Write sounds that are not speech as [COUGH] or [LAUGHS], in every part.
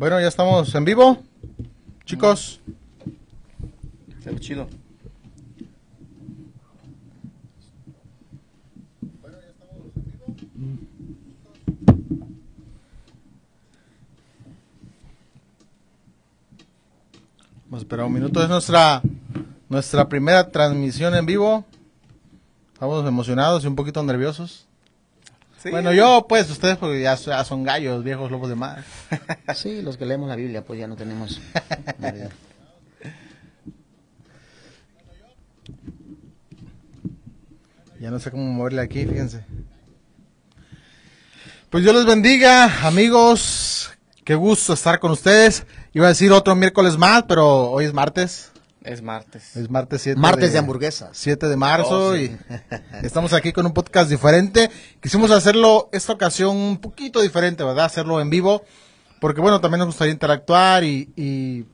Bueno, ya estamos en vivo. Chicos. Se ve chido. Vamos a esperar un minuto. Es nuestra, nuestra primera transmisión en vivo. Estamos emocionados y un poquito nerviosos. Sí. Bueno, yo, pues, ustedes, porque ya, ya son gallos, viejos lobos de mar. [LAUGHS] Sí, los que leemos la Biblia, pues ya no tenemos. Ya no sé cómo moverle aquí, fíjense. Pues Dios les bendiga, amigos. Qué gusto estar con ustedes. Iba a decir otro miércoles más, pero hoy es martes. Es martes. Es martes 7 Martes de hamburguesas. 7 de marzo Oh, y [LAUGHS] estamos aquí con un podcast diferente. Quisimos hacerlo esta ocasión un poquito diferente, ¿verdad? Hacerlo en vivo, porque bueno, también nos gustaría interactuar y, y,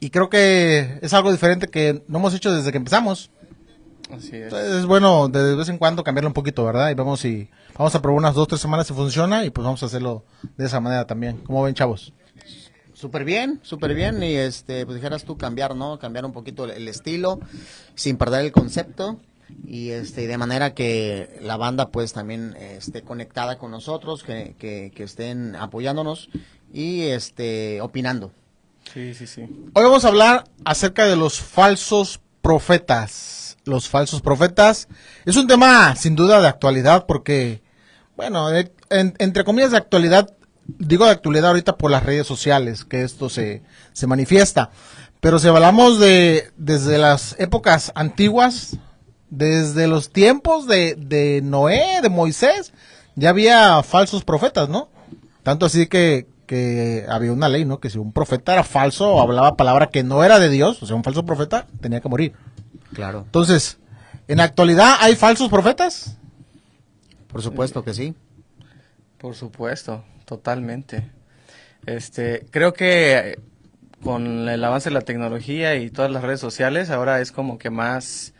y creo que es algo diferente que no hemos hecho desde que empezamos. Así es. Entonces es bueno de vez en cuando cambiarlo un poquito, ¿verdad? Y vamos si vamos a probar unas dos, tres semanas si funciona y pues vamos a hacerlo de esa manera también. ¿Cómo ven, chavos? Súper bien, súper bien. Y este, pues dijeras tú cambiar, ¿no? Cambiar un poquito el, estilo, sin perder el concepto. Y este, de manera que la banda pues también esté conectada con nosotros, que, que, que estén apoyándonos y este, opinando. Sí, sí, sí. Hoy vamos a hablar acerca de los falsos profetas. Los falsos profetas es un tema sin duda de actualidad porque, bueno, en- entre comillas de actualidad, digo de actualidad ahorita por las redes sociales que esto se, se manifiesta. Pero si hablamos de desde las épocas antiguas, desde los tiempos de, de Noé, de Moisés, ya había falsos profetas, ¿no? Tanto así que, que había una ley, ¿no? Que si un profeta era falso o hablaba palabra que no era de Dios, o sea, un falso profeta, tenía que morir. Claro. Entonces, ¿en la actualidad hay falsos profetas? Por supuesto que sí. Por supuesto, totalmente. Este, creo que eh, con el avance de la tecnología y todas las redes sociales, ahora es como que más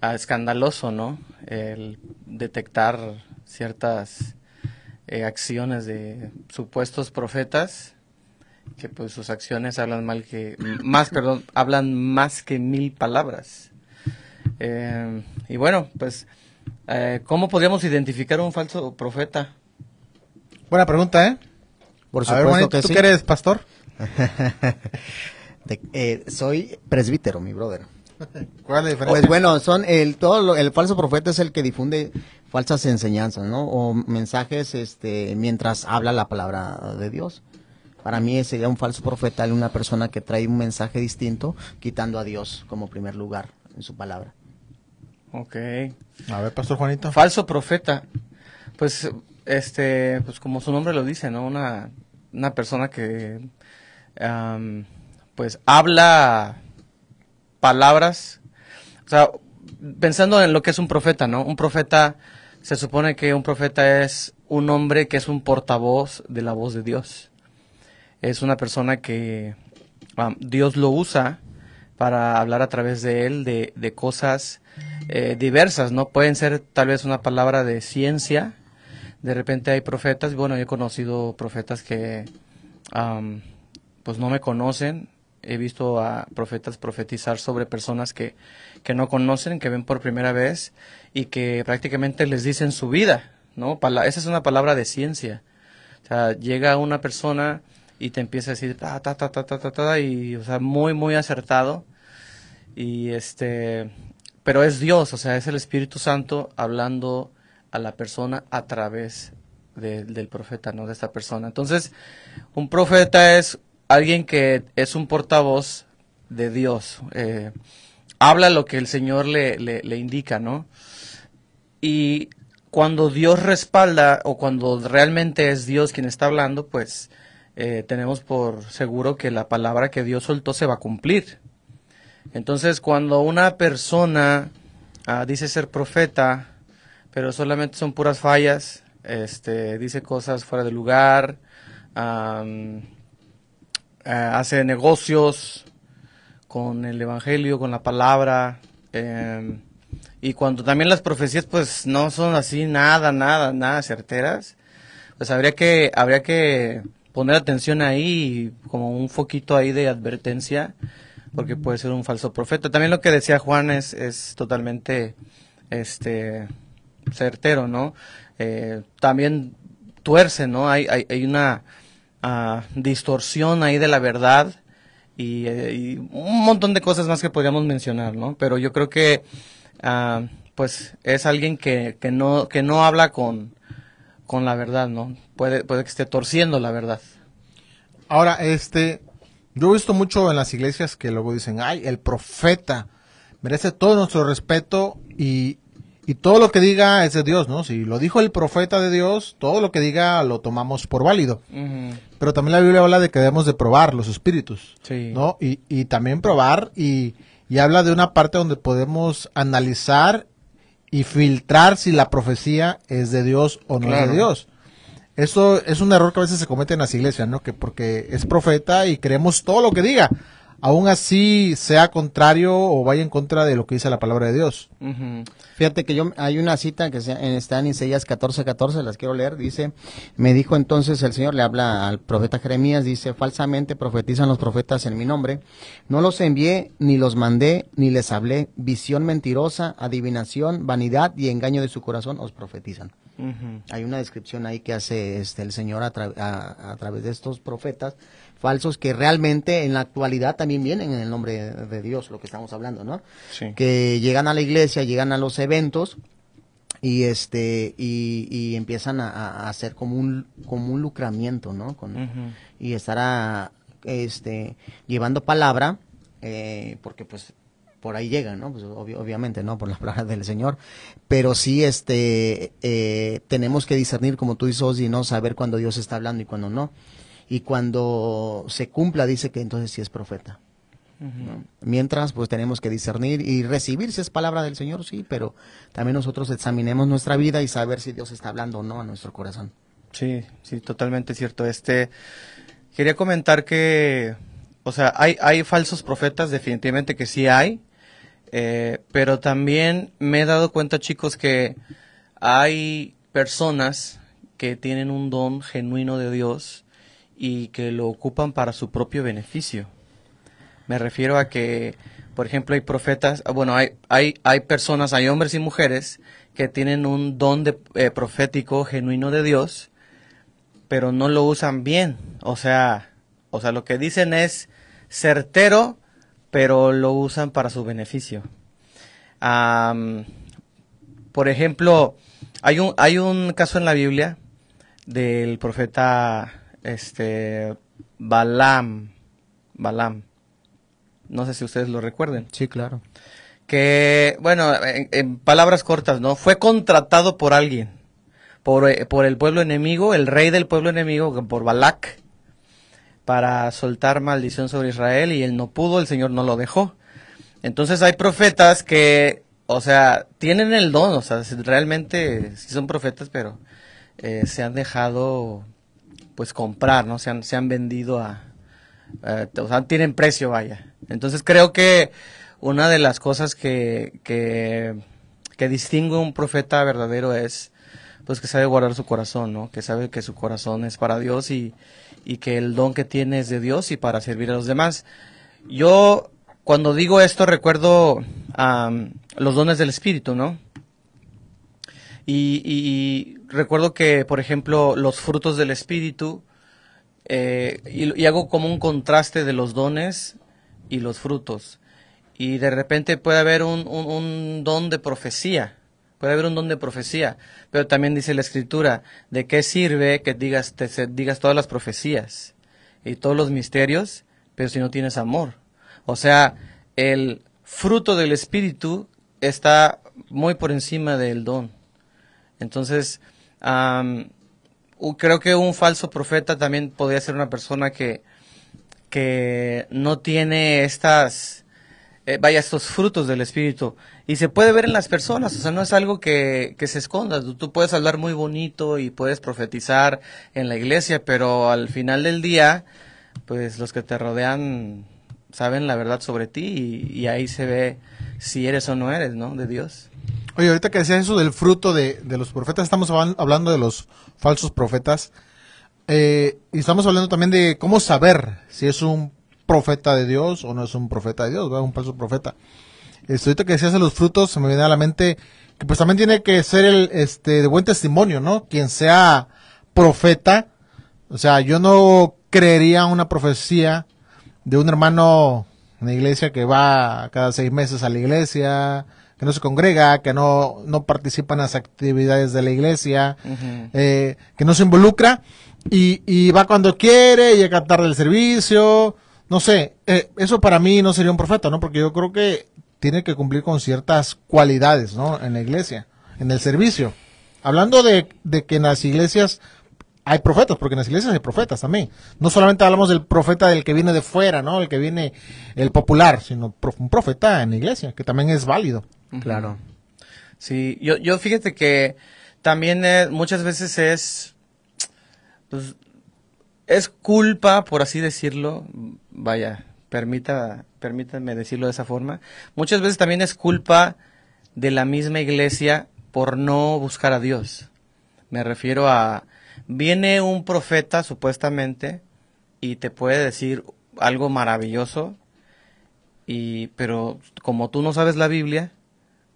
ah, escandaloso, ¿no? El detectar ciertas eh, acciones de supuestos profetas que pues sus acciones hablan mal que más perdón hablan más que mil palabras Eh, y bueno pues cómo podríamos identificar un falso profeta Buena pregunta, ¿eh? Por A ver, supuesto Juanito, que ¿tú sí. que eres pastor? [LAUGHS] De- eh, soy presbítero, mi brother. ¿Cuál es la diferencia? Pues bueno, son el todo lo- el falso profeta es el que difunde falsas enseñanzas, ¿no? O mensajes este mientras habla la palabra de Dios. Para mí sería un falso profeta una persona que trae un mensaje distinto, quitando a Dios como primer lugar en su palabra. Ok. A ver, pastor Juanito. Falso profeta. Pues, este, pues como su nombre lo dice, ¿no? Una, una persona que, pues, habla palabras. O sea, pensando en lo que es un profeta, ¿no? Un profeta, se supone que un profeta es un hombre que es un portavoz de la voz de Dios. Es una persona que Dios lo usa para hablar a través de él de, de cosas eh, diversas, ¿no? Pueden ser tal vez una palabra de ciencia. De repente hay profetas, bueno, yo he conocido profetas que am, pues no me conocen. He visto a profetas profetizar sobre personas que, que no conocen, que ven por primera vez y que prácticamente les dicen su vida, ¿no? Pala- esa es una palabra de ciencia. O sea, llega una persona y te empieza a decir ta ta ta ta ta ta, ta, y o sea, muy muy acertado y este pero es Dios, o sea, es el Espíritu Santo hablando a la persona a través de- del profeta, ¿no? De esta persona. Entonces, un profeta es alguien que es un portavoz de Dios. eh, habla lo que el Señor le, le, le indica, ¿no? Y cuando Dios respalda o cuando realmente es Dios quien está hablando, pues eh, tenemos por seguro que la palabra que Dios soltó se va a cumplir. Entonces, cuando una persona ah, dice ser profeta, pero solamente son puras fallas, este, dice cosas fuera de lugar, am, ah, hace negocios con el evangelio, con la palabra, em, y cuando también las profecías, pues no son así nada, nada, nada certeras, pues habría que, habría que poner atención ahí, como un foquito ahí de advertencia, porque puede ser un falso profeta. También lo que decía Juan es, es totalmente este certero, ¿no? Eh, también tuerce, ¿no? Hay, una ah, distorsión ahí de la verdad y, eh, y un montón de cosas más que podríamos mencionar, ¿no? Pero yo creo que, ah, pues, es alguien que, que, no, que no habla con, con la verdad, ¿no? Puede, puede que esté torciendo la verdad. Ahora, este, yo he visto mucho en las iglesias que luego dicen, ay, el profeta merece todo nuestro respeto y, y todo lo que diga es de Dios, ¿no? Si lo dijo el profeta de Dios, todo lo que diga lo tomamos por válido. Pero también la Biblia habla de que debemos de probar los espíritus, Sí. ¿no? Y, y también probar y, y habla de una parte donde podemos analizar y filtrar si la profecía es de Dios o no es de Dios. Eso es un error que a veces se comete en las iglesias, ¿no? Que porque es profeta y creemos todo lo que diga, aún así sea contrario o vaya en contra de lo que dice la palabra de Dios. Fíjate que yo hay una cita que se- en- está en Isaías 14, 14, las quiero leer, dice, me dijo entonces el Señor, le habla al profeta Jeremías, dice, falsamente profetizan los profetas en mi nombre, no los envié, ni los mandé, ni les hablé, visión mentirosa, adivinación, vanidad y engaño de su corazón os profetizan. Hay una descripción ahí que hace este el Señor a, tra- a- a través de estos profetas falsos que realmente en la actualidad también vienen en el nombre de, Dios, lo que estamos hablando, ¿no? Sí. que llegan a la iglesia, llegan a los eventos y este y, y empiezan a, a hacer como un como un lucramiento, ¿no? Con. Y estará este llevando palabra eh, porque pues por ahí llegan, ¿no? Pues obvi- obviamente, ¿no? Por las palabras del Señor. Pero sí, este, eh, tenemos que discernir, como tú dices, y no saber cuando Dios está hablando y cuando no. Y cuando se cumpla, dice que entonces sí es profeta. Mientras, pues tenemos que discernir y recibir si es palabra del Señor, sí, pero también nosotros examinemos nuestra vida y saber si Dios está hablando o no a nuestro corazón. Sí, sí, totalmente cierto. Este, quería comentar que, o sea, hay, hay falsos profetas, definitivamente que sí hay, eh, pero también me he dado cuenta, chicos, que hay personas que tienen un don genuino de Dios y que lo ocupan para su propio beneficio. Me refiero a que, por ejemplo, hay profetas, ah, bueno, hay, hay, hay personas, hay hombres y mujeres que tienen un don eh, profético genuino de Dios, pero no lo usan bien. O sea, o sea, lo que dicen es certero, pero lo usan para su beneficio. Por ejemplo, hay un, hay un caso en la Biblia del profeta este Balaam. Balaam. No sé si ustedes lo recuerden. Sí, claro. Que, bueno, en, en palabras cortas, ¿no? Fue contratado por alguien. Por, eh, por el pueblo enemigo, el rey del pueblo enemigo, por Balak, para soltar maldición sobre Israel y él no pudo, el Señor no lo dejó. Entonces hay profetas que, o sea, tienen el don, o sea, realmente sí son profetas, pero eh, se han dejado, pues, comprar, ¿no? Se han, se han vendido a, o sea, tienen precio, vaya. Entonces creo que una de las cosas que, que, que distingue un profeta verdadero es, pues, que sabe guardar su corazón, ¿no? Que sabe que su corazón es para Dios y, y que el don que tiene es de Dios y para servir a los demás. Yo, cuando digo esto, recuerdo am, los dones del Espíritu, ¿no? Y recuerdo que, por ejemplo, los frutos del Espíritu, eh, y, hago como un contraste de los dones y los frutos. Y de repente puede haber un, un- un don de profecía, puede haber un don de profecía, pero también dice la escritura, ¿de qué sirve que digas, te, digas todas las profecías y todos los misterios, pero si no tienes amor? O sea, el fruto del Espíritu está muy por encima del don. Entonces, creo que un falso profeta también podría ser una persona que, que no tiene estas, eh, vaya, estos frutos del Espíritu. Y se puede ver en las personas, o sea, no es algo que, que se esconda. Tú, tú puedes hablar muy bonito y puedes profetizar en la iglesia, pero al final del día, pues los que te rodean saben la verdad sobre ti y, y ahí se ve si eres o no eres, ¿no? De Dios. Oye, ahorita que decías eso del fruto de, de los profetas, estamos hablan- hablando de los falsos profetas. eh, y estamos hablando también de cómo saber si es un profeta de Dios o no es un profeta de Dios, ¿verdad? un falso profeta. Este, ahorita que decías de los frutos, se me viene a la mente que pues también tiene que ser el este de buen testimonio, ¿no? Quien sea profeta, o sea, yo no creería una profecía de un hermano en la iglesia que va cada seis meses a la iglesia, que no se congrega, que no, no participa en las actividades de la iglesia, eh, que no se involucra y, y va cuando quiere, llega tarde del servicio, no sé, eh, eso para mí no sería un profeta, ¿no? Porque yo creo que tiene que cumplir con ciertas cualidades, ¿no? En la iglesia, en el servicio. Hablando de, de que en las iglesias hay profetas, porque en las iglesias hay profetas también. No solamente hablamos del profeta del que viene de fuera, ¿no? El que viene, el popular, sino un profeta en la iglesia, que también es válido. Claro. Sí, yo, yo fíjate que también eh, muchas veces es, pues, es culpa, por así decirlo, vaya, permita, permítanme decirlo de esa forma, muchas veces también es culpa de la misma iglesia por no buscar a Dios. Me refiero a, viene un profeta supuestamente y te puede decir algo maravilloso, y, pero como tú no sabes la Biblia,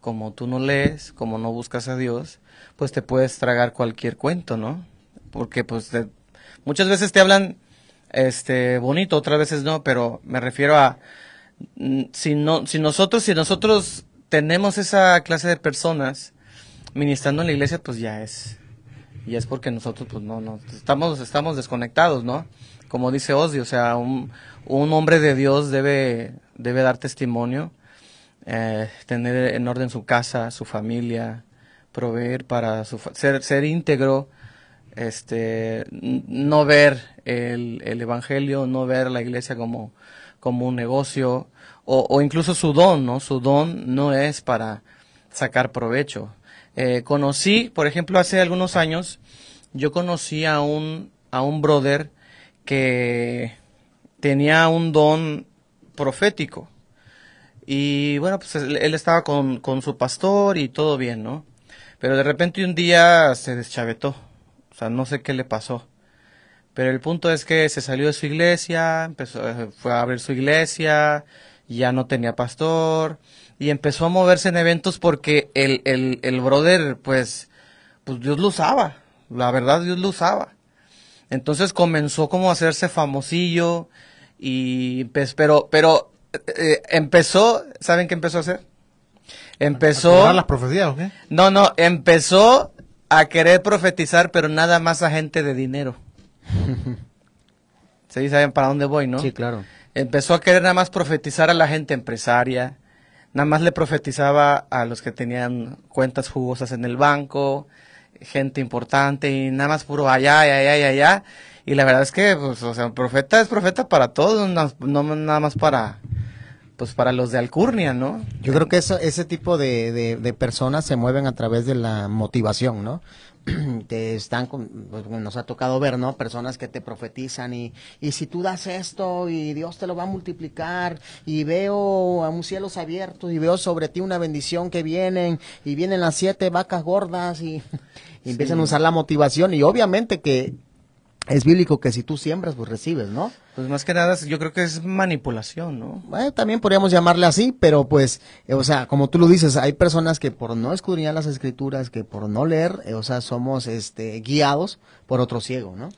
como tú no lees, como no buscas a Dios, pues te puedes tragar cualquier cuento, ¿no? Porque pues muchas veces te hablan este bonito, otras veces no, pero me refiero a mm, si no si nosotros si nosotros tenemos esa clase de personas ministrando en la iglesia, pues ya es y es porque nosotros pues no no estamos estamos desconectados, ¿no? Como dice Ozzy, o sea, un, un hombre de Dios debe debe dar testimonio, eh, tener en orden su casa, su familia, proveer para su ser ser íntegro, este no ver el, el evangelio, no ver la iglesia como como un negocio o, incluso su don, ¿no? Su don no es para sacar provecho eh, conocí, por ejemplo, hace algunos años, yo conocí a un, a un brother que tenía un don profético. Y bueno, pues él, estaba con, con, su pastor y todo bien, ¿no? Pero de repente un día se deschavetó. O sea, no sé qué le pasó. Pero el punto es que se salió de su iglesia, empezó, fue a abrir su iglesia, ya no tenía pastor, y empezó a moverse en eventos porque el, el, el brother, pues, pues Dios lo usaba, la verdad Dios lo usaba. Entonces comenzó como a hacerse famosillo y pues, pero, pero eh, empezó, ¿saben qué empezó a hacer? Empezó... ¿A las profecías o qué? No, no, empezó a querer profetizar, pero nada más a gente de dinero. [LAUGHS] ¿Sí saben para dónde voy, no? Sí, claro. Empezó a querer nada más profetizar a la gente empresaria, nada más le profetizaba a los que tenían cuentas jugosas en el banco, gente importante y nada más puro allá, allá, allá, allá. Y la verdad es que, pues, o sea, profeta es profeta para todos, no, nada más para, pues, para los de Alcurnia, ¿no? Yo creo que eso, ese tipo de, de, de personas se mueven a través de la motivación, ¿no? [CLEARS THROAT] te están, pues, nos ha tocado ver, ¿no? Personas que te profetizan y, y si tú das esto y Dios te lo va a multiplicar y veo a un cielos abiertos y veo sobre ti una bendición que vienen y vienen las siete vacas gordas y, [LAUGHS] empiezan a usar la motivación y obviamente que es bíblico que si tú siembras, pues recibes, ¿no? Pues más que nada, yo creo que es manipulación, ¿no? Bueno, también podríamos llamarle así, pero pues, eh, o sea, como tú lo dices, hay personas que por no escudriñar las escrituras, que por no leer, eh, o sea, somos este, guiados por otro ciego, ¿no?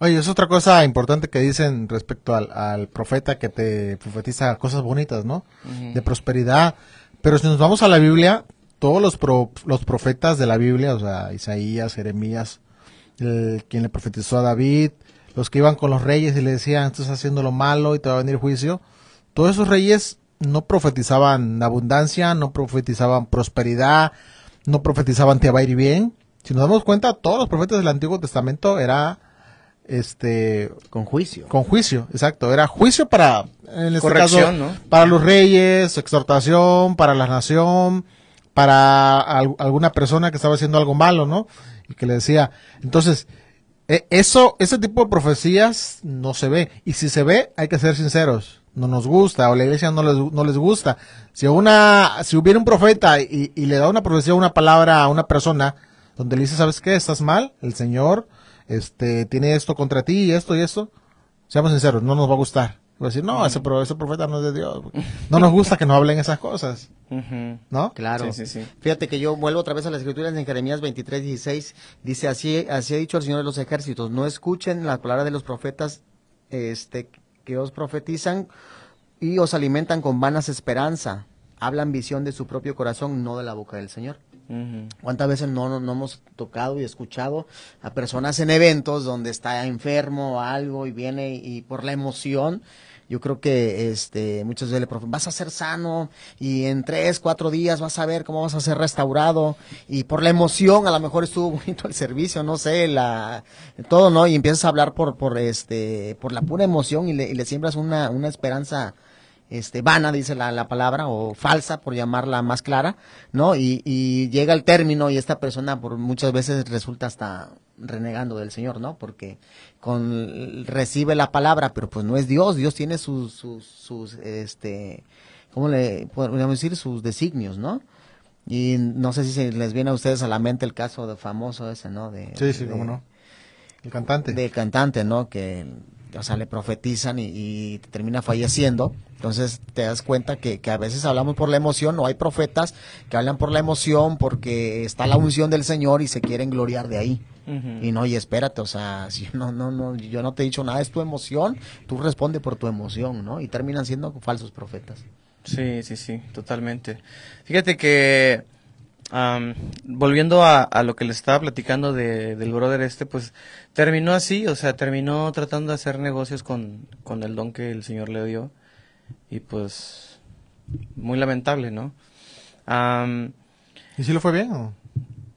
Oye, es otra cosa importante que dicen respecto al, profeta que te profetiza cosas bonitas, ¿no? De prosperidad. Pero si nos vamos a la Biblia, todos los, los profetas de la Biblia, o sea, Isaías, Jeremías, el, quien le profetizó a David, los que iban con los reyes y le decían, estás haciendo lo malo y te va a venir juicio. Todos esos reyes no profetizaban abundancia, no profetizaban prosperidad, no profetizaban te va a ir bien. Si nos damos cuenta, todos los profetas del Antiguo Testamento era este con juicio. Con juicio, exacto, era juicio para en este caso, para los reyes, exhortación para la nación, para alguna persona que estaba haciendo algo malo, ¿no? Que le decía, entonces, e, eso, ese tipo de profecías no se ve. Y si se ve, hay que ser sinceros. No nos gusta, o la iglesia no les, no les gusta. Si una, si hubiera un profeta y, y le da una profecía, una palabra a una persona, donde le dice, ¿sabes qué? Estás mal, el Señor este, tiene esto contra ti y esto y esto, seamos sinceros, no nos va a gustar. Va a decir, no, ese, pro- ese profeta no es de Dios. No nos gusta que nos hablen esas cosas. ¿no? Claro. Sí, sí, sí. Fíjate que yo vuelvo otra vez a las escrituras en Jeremías 23, 16. Dice, así, así ha dicho el Señor de los ejércitos, no escuchen la palabra de los profetas este, que os profetizan y os alimentan con vanas esperanza. Hablan visión de su propio corazón, no de la boca del Señor. Ujú. ¿Cuántas veces no, no, no hemos tocado y escuchado a personas en eventos donde está enfermo o algo y viene y por la emoción, yo creo que este muchas veces le profe- vas a ser sano y en tres, cuatro días vas a ver cómo vas a ser restaurado y por la emoción a lo mejor estuvo [LAUGHS] bonito el servicio, no sé, la todo, ¿no? Y empiezas a hablar por, por este, por la pura emoción y le, y le siembras una, una esperanza este, vana, dice la, la palabra, o falsa, por llamarla más clara, ¿no? Y, y llega el término y esta persona por muchas veces resulta hasta renegando del Señor, ¿no? Porque con recibe la palabra, pero pues no es Dios, Dios tiene sus, sus, sus este, ¿cómo le podríamos decir? Sus designios, ¿no? Y no sé si se les viene a ustedes a la mente el caso de famoso ese, ¿no? De, Sí, sí, de- cómo no. El cantante. del cantante, ¿no? Que, o sea, le profetizan y, y termina falleciendo. Entonces te das cuenta que, que a veces hablamos por la emoción, no hay profetas que hablan por la emoción porque está la unción del Señor y se quieren gloriar de ahí. Y no, y espérate, o sea, [LAUGHS] si no, no, no, yo no te he dicho nada, es tu emoción, tú responde por tu emoción, ¿no? Y terminan siendo falsos profetas. Sí, sí, sí, totalmente. Fíjate que, am, volviendo a, a lo que le estaba platicando de, del brother este, pues terminó así, o sea, terminó tratando de hacer negocios con, con el don que el Señor le dio. Y pues, muy lamentable, ¿no? ¿Y si le fue bien? o?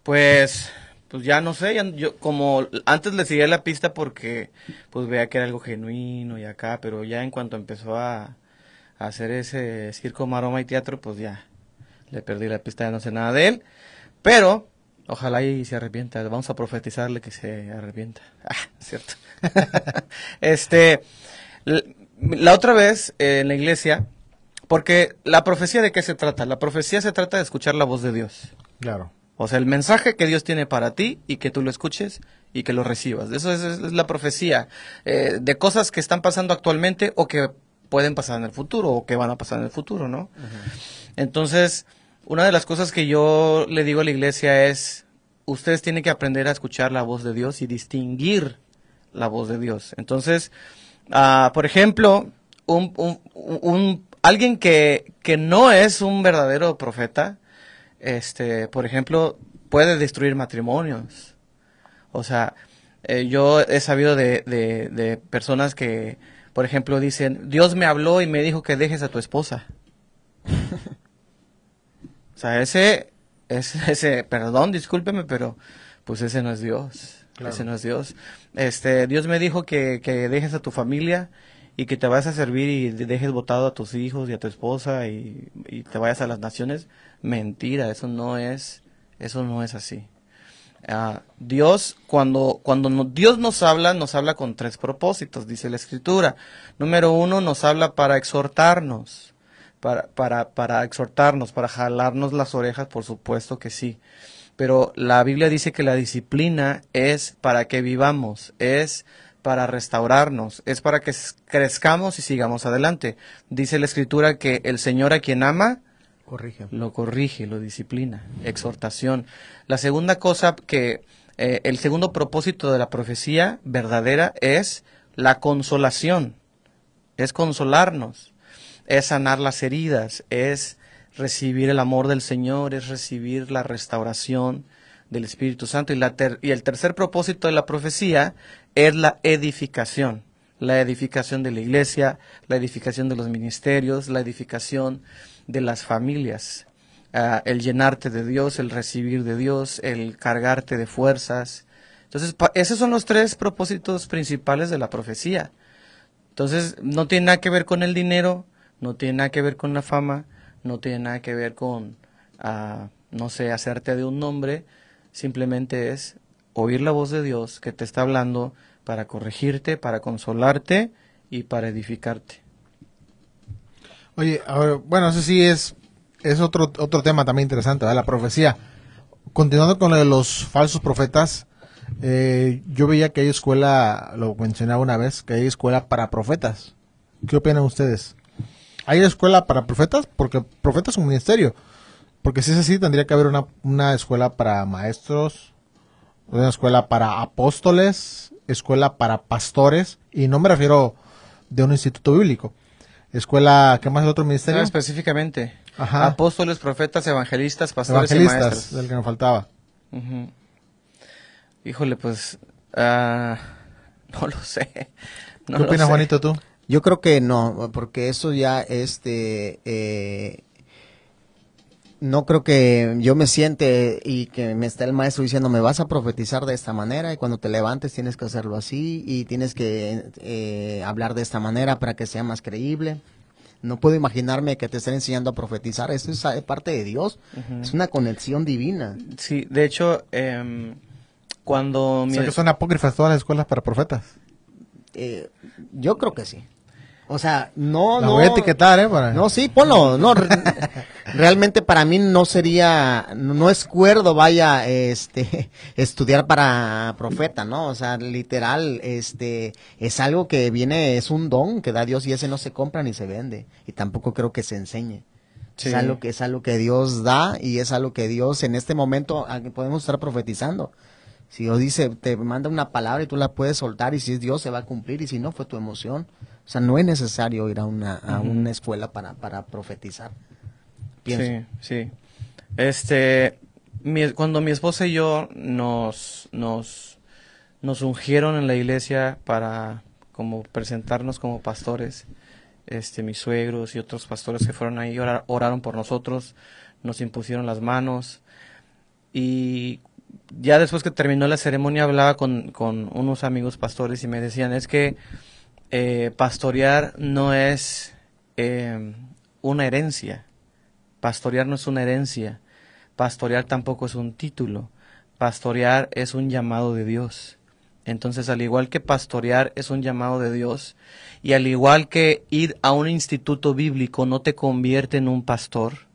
pues, pues ya no sé, ya- yo como antes le seguía la pista porque pues veía que era algo genuino y acá, pero ya en cuanto empezó a, a hacer ese circo, maroma y teatro, pues ya le perdí la pista, ya no sé nada de él, pero ojalá y se arrepienta, vamos a profetizarle que se arrepienta. [LAUGHS] Ah, cierto. [LAUGHS] este, la otra vez eh, en la iglesia, porque la profecía de qué se trata? La profecía se trata de escuchar la voz de Dios. Claro. O sea, el mensaje que Dios tiene para ti y que tú lo escuches y que lo recibas. Eso es, es la profecía eh, de cosas que están pasando actualmente o que pueden pasar en el futuro o que van a pasar en el futuro, ¿no? Entonces, una de las cosas que yo le digo a la iglesia es, ustedes tienen que aprender a escuchar la voz de Dios y distinguir la voz de Dios. Entonces, ah, por ejemplo, un, alguien que, que no es un verdadero profeta, este, por ejemplo, puede destruir matrimonios. O sea, eh, yo he sabido de, de personas que, por ejemplo, dicen, Dios me habló y me dijo que dejes a tu esposa. [LAUGHS] o sea, ese, ese, [LAUGHS] ese, perdón, discúlpeme, pero pues ese no es Dios. Claro. Ese no es Dios. Este, Dios me dijo que, que dejes a tu familia y que te vayas a servir y dejes votado a tus hijos y a tu esposa y, y te vayas a las naciones. Mentira, eso no es, eso no es así. Ah, Dios, cuando, cuando no- Dios nos habla, nos habla con tres propósitos, dice la escritura. Número uno, nos habla para exhortarnos, para, para, para exhortarnos, para jalarnos las orejas, por supuesto que sí. Pero la Biblia dice que la disciplina es para que vivamos, es para restaurarnos, es para que crezcamos y sigamos adelante. Dice la escritura que el Señor a quien ama, Corrige. lo corrige, lo disciplina, exhortación. La segunda cosa que, eh, el segundo propósito de la profecía verdadera es la consolación, es consolarnos, es sanar las heridas, es recibir el amor del Señor, es recibir la restauración del Espíritu Santo. Y, la ter- y el tercer propósito de la profecía es la edificación, la edificación de la iglesia, la edificación de los ministerios, la edificación de las familias, ah, el llenarte de Dios, el recibir de Dios, el cargarte de fuerzas. Entonces, esos son los tres propósitos principales de la profecía. Entonces, no tiene nada que ver con el dinero, no tiene nada que ver con la fama, no tiene nada que ver con, ah, no sé, hacerte de un nombre, simplemente es oír la voz de Dios que te está hablando para corregirte, para consolarte y para edificarte. Oye, a ver, bueno, eso sí es, es otro, otro tema también interesante. La profecía. Continuando con lo de los falsos profetas, eh, yo veía que hay escuela, lo mencionaba una vez, que hay escuela para profetas. ¿Qué opinan ustedes? ¿Hay escuela para profetas? Porque profetas es un ministerio. Porque si es así, tendría que haber una, una escuela para maestros, una escuela para apóstoles, escuela para pastores, y no me refiero de un instituto bíblico. Escuela, ¿qué más es otro ministerio? No, específicamente. Ajá. Apóstoles, profetas, evangelistas, pastores y Evangelistas, maestros. del que nos faltaba. Híjole, pues, ah, [LAUGHS] no lo sé. No ¿Qué opinas. Juanito, tú? Yo creo que no, porque eso ya, este, eh, no creo que yo me siente y que me está el maestro diciendo, me vas a profetizar de esta manera y cuando te levantes tienes que hacerlo así y tienes que eh, hablar de esta manera para que sea más creíble. No puedo imaginarme que te estén enseñando a profetizar. Eso es eh, parte de Dios. Es una conexión divina. Sí, de hecho, em, cuando O mi, sea, que son apócrifas todas las escuelas para profetas. Eh, yo creo que sí. O sea, no, La no. voy a etiquetar, ¿eh? Para... No, sí, ponlo. No, re- [LAUGHS] realmente para mí no sería, no es cuerdo, vaya, este, [LAUGHS] estudiar para profeta, ¿no? O sea, literal, este, es algo que viene, es un don que da Dios y ese no se compra ni se vende. Y tampoco creo que se enseñe. Sí. Es algo que es algo que Dios da y es algo que Dios en este momento podemos estar profetizando. Si Dios dice, te manda una palabra y tú la puedes soltar y si es Dios se va a cumplir y si no fue tu emoción. O sea, no es necesario ir a una, a una escuela para, para profetizar. Pienso. Sí, sí. Este, mi- cuando mi esposa y yo nos, nos, nos ungieron en la iglesia para como presentarnos como pastores, este, mis suegros y otros pastores que fueron ahí orar- oraron por nosotros, nos impusieron las manos y ya después que terminó la ceremonia hablaba con, con unos amigos pastores y me decían es que eh, pastorear no es eh, una herencia, pastorear no es una herencia, pastorear tampoco es un título, pastorear es un llamado de Dios. Entonces, al igual que pastorear es un llamado de Dios, y al igual que ir a un instituto bíblico no te convierte en un pastor,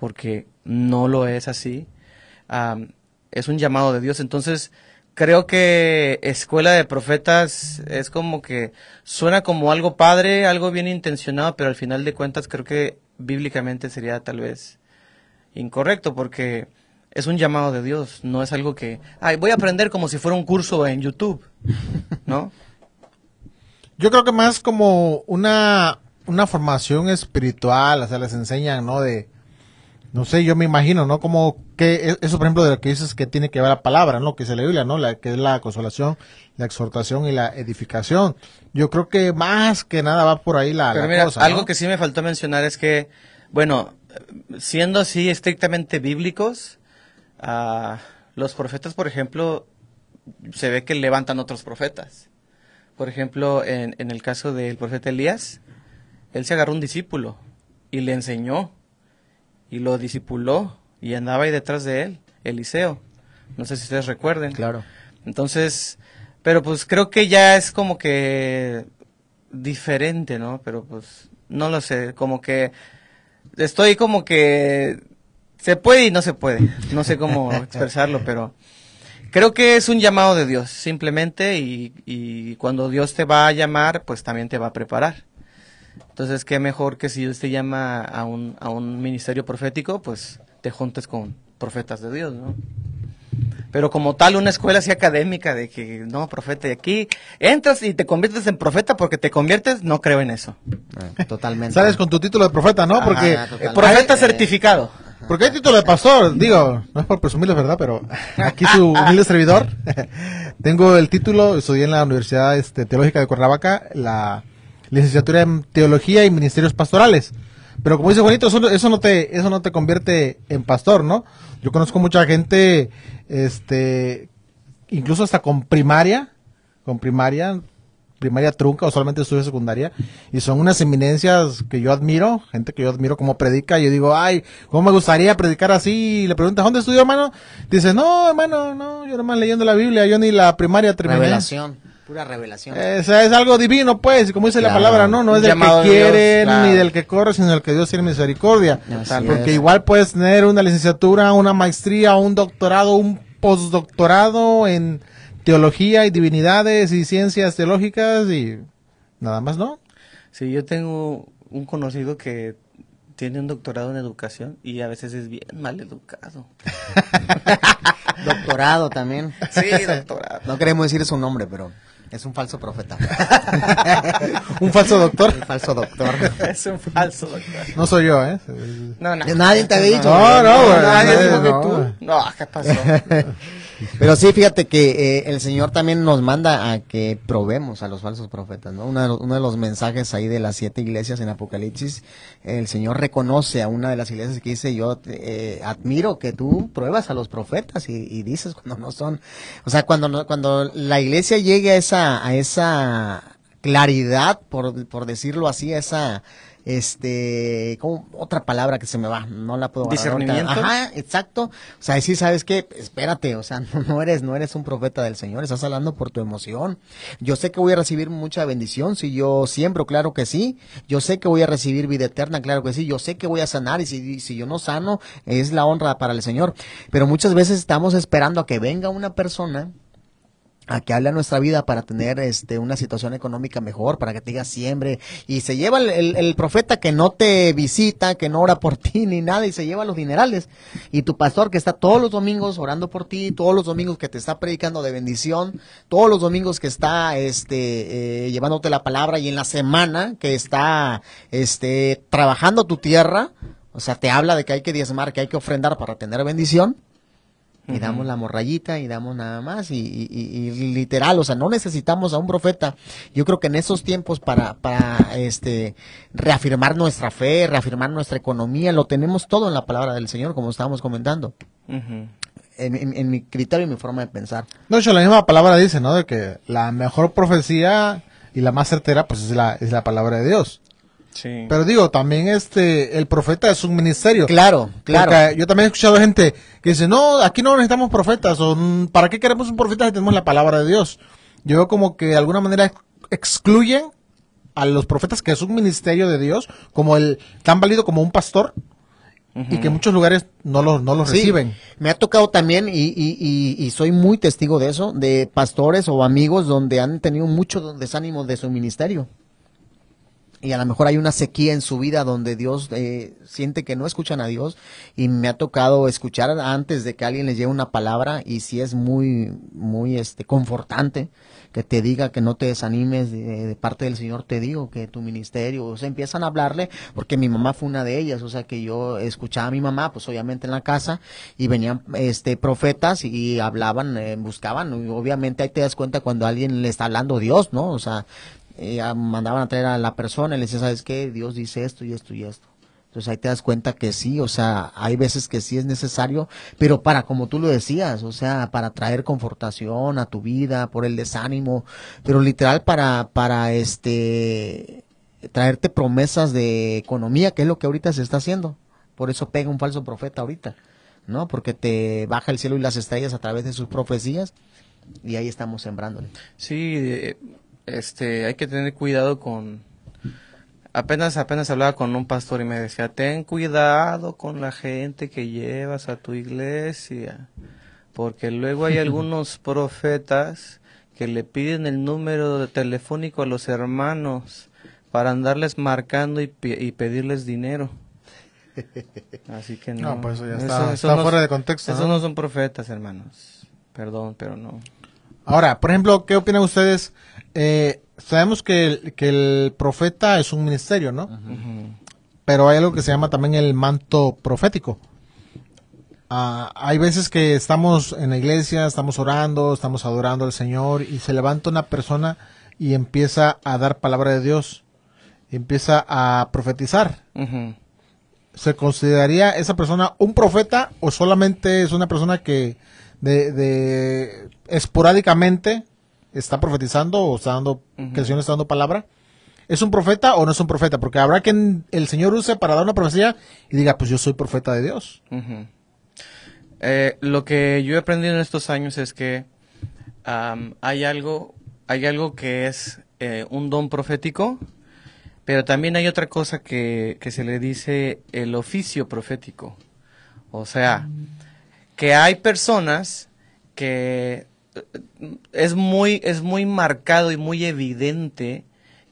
porque no lo es así, es un llamado de Dios. Entonces, creo que escuela de profetas es como que suena como algo padre, algo bien intencionado, pero al final de cuentas creo que bíblicamente sería tal vez incorrecto porque es un llamado de Dios, no es algo que, ay, voy a aprender como si fuera un curso en YouTube, [LAUGHS] ¿no? Yo creo que más como una, una formación espiritual, o sea, les enseñan, ¿no? De, no sé, yo me imagino, ¿no? Como que e- eso, por ejemplo, de lo que dices que tiene que ver la palabra, ¿no? Que es la Biblia, ¿no? La, que es la consolación, la exhortación y la edificación. Yo creo que más que nada va por ahí la, Pero la mira, cosa, ¿no? algo que sí me faltó mencionar es que, bueno, siendo así estrictamente bíblicos, ah, los profetas, por ejemplo, se ve que levantan otros profetas. Por ejemplo, en, en el caso del profeta Elías, él se agarró un discípulo y le enseñó y lo discipuló y andaba ahí detrás de él, Eliseo. No sé si ustedes recuerden. Claro. Entonces, pero pues creo que ya es como que diferente, ¿no? Pero pues no lo sé, como que estoy como que se puede y no se puede. No sé cómo [LAUGHS] expresarlo, pero creo que es un llamado de Dios, simplemente, y, y cuando Dios te va a llamar, pues también te va a preparar. Entonces, qué mejor que si Dios te llama a un, a un ministerio profético, pues te juntes con profetas de Dios, ¿no? Pero como tal, una escuela así académica de que, no, profeta, y aquí entras y te conviertes en profeta porque te conviertes, no creo en eso. Eh, totalmente. Sales con tu título de profeta, ¿no? Porque, Ajá, Eh, profeta Eh, certificado. porque hay título de pastor, digo, no es por presumirlo, ¿verdad? Pero aquí su humilde servidor. [LAUGHS] Tengo el título, estudié en la Universidad este, Teológica de Cuernavaca, la licenciatura en Teología y Ministerios Pastorales. Pero como dice Juanito, eso, no- te, eso no te convierte en pastor, ¿no? Yo conozco mucha gente, este, incluso hasta con primaria, con primaria, primaria trunca o solamente estudio secundaria, y son unas eminencias que yo admiro, gente que yo admiro como predica, y yo digo, ay, ¿cómo me gustaría predicar así? Y le preguntas, ¿dónde estudió, hermano? Dice, no, hermano, no, yo nomás leyendo la Biblia, yo ni la primaria terminé. Revelación. Pura revelación. Sea, es algo divino, pues, como dice la palabra, no, no es del que de quiere claro. ni del que corre, sino del que Dios tiene misericordia. Así Porque es. igual puedes tener una licenciatura, una maestría, un doctorado, un postdoctorado en teología y divinidades y ciencias teológicas y nada más, ¿no? Sí, yo tengo un conocido que tiene un doctorado en educación y a veces es bien mal educado. [LAUGHS] [LAUGHS] Doctorado también. Sí, doctorado. No queremos decir su nombre, pero es un falso profeta. [LAUGHS] Un falso doctor. Un falso doctor. [LAUGHS] Es un falso doctor. No soy yo, ¿eh? No, no. Nadie te había dicho. No, no, güey. Nadie dijo que tú. No, ¿qué pasó? [LAUGHS] Pero sí, fíjate que eh, el Señor también nos manda a que probemos a los falsos profetas, ¿no? Uno de, los, uno de los mensajes ahí de las siete iglesias en Apocalipsis, el Señor reconoce a una de las iglesias que dice, yo eh, admiro que tú pruebas a los profetas y, dices [LAUGHS] cuando no son. O sea, cuando, cuando la iglesia llegue a esa, a esa claridad, por, por decirlo así, a esa este como otra palabra que se me va no la puedo. ¿Discernimiento? ajá exacto. O sea sí sabes qué espérate o sea [LAUGHS] no, no eres no eres un profeta del Señor estás hablando por tu emoción. Yo sé que voy a recibir mucha bendición si yo siembro claro que sí. Yo sé que voy a recibir vida eterna claro que sí. Yo sé que voy a sanar y si, si yo no sano es la honra para el Señor. Pero muchas veces estamos esperando a que venga una persona a que hable a nuestra vida para tener este una situación económica mejor, para que te diga siembre, y se lleva el, el- el profeta que no te visita, que no ora por [LAUGHS] ti ni nada, y se lleva los dinerales, y tu pastor que está todos los domingos orando por ti, todos los domingos que te está predicando de bendición, todos los domingos que está este eh, llevándote la palabra, y en la semana que está este trabajando tu tierra, o sea, te habla de que hay que diezmar, que hay que ofrendar para tener bendición, y damos la morrayita y damos nada más y, y- y- y literal, o sea, no necesitamos a un profeta. Yo creo que en esos tiempos para, para este reafirmar nuestra fe, reafirmar nuestra economía, lo tenemos todo en la palabra del Señor, como estábamos comentando, en, en- en mi criterio y mi forma de pensar. No, de hecho, la misma palabra dice, ¿no? De que la mejor profecía y la más certera, pues es la, es la palabra de Dios. Sí. Pero digo, también este, el profeta es un ministerio. Claro, claro. Porque yo también he escuchado gente que dice, no, aquí no necesitamos profetas, o "Mm, ¿para qué queremos un profeta si tenemos la palabra de Dios? Yo veo como que de alguna manera excluyen a los profetas, que es un ministerio de Dios, como el, tan válido como un pastor, y que en muchos lugares no los, no los Sí, reciben. Me ha tocado también, y, y, y, y soy muy testigo de eso, de pastores o amigos donde han tenido mucho desánimo de su ministerio. Y a lo mejor hay una sequía en su vida donde Dios eh, siente que no escuchan a Dios. Y me ha tocado escuchar antes de que alguien les lleve una palabra y si es muy, muy este, confortante que te diga que no te desanimes de, de parte del Señor, te digo que tu ministerio, o sea, empiezan a hablarle, porque mi mamá fue una de ellas, o sea, que yo escuchaba a mi mamá, pues obviamente en la casa, y venían este profetas y hablaban, eh, buscaban, y obviamente ahí te das cuenta cuando alguien le está hablando Dios, ¿no? O sea, eh, mandaban a traer a la persona y le decían, ¿sabes qué? Dios dice esto y esto y esto. Entonces ahí te das cuenta que sí, o sea, hay veces que sí es necesario, pero para, como tú lo decías, o sea, para traer confortación a tu vida, por el desánimo, pero literal para, para este, traerte promesas de economía, que es lo que ahorita se está haciendo. Por eso pega un falso profeta ahorita, ¿no? Porque te baja el cielo y las estrellas a través de sus profecías y ahí estamos sembrándole. Sí, eh, este, hay que tener cuidado con... Apenas, apenas hablaba con un pastor y me decía, ten cuidado con la gente que llevas a tu iglesia, porque luego hay [LAUGHS] algunos profetas que le piden el número telefónico a los hermanos para andarles marcando y, y pedirles dinero. [LAUGHS] Así que no. No, pues eso ya está- está fuera de contexto, Esos ¿no? no son profetas, hermanos. Perdón, pero no. Ahora, por ejemplo, ¿qué opinan ustedes? Eh, sabemos que el, que el profeta es un ministerio, ¿no? Pero hay algo que se llama también el manto profético. Ah, hay veces que estamos en la iglesia, estamos orando, estamos adorando al Señor y se levanta una persona y empieza a dar palabra de Dios, y empieza a profetizar. ¿Se consideraría esa persona un profeta o solamente es una persona que de, de esporádicamente está profetizando o está dando, que el Señor está dando palabra? ¿Es un profeta o no es un profeta? Porque habrá quien el Señor use para dar una profecía y diga, pues yo soy profeta de Dios. Eh, lo que yo he aprendido en estos años es que hay algo, hay algo que es eh, un don profético, pero también hay otra cosa que, que se le dice el oficio profético. O sea, que hay personas que eh, es muy, es muy marcado y muy evidente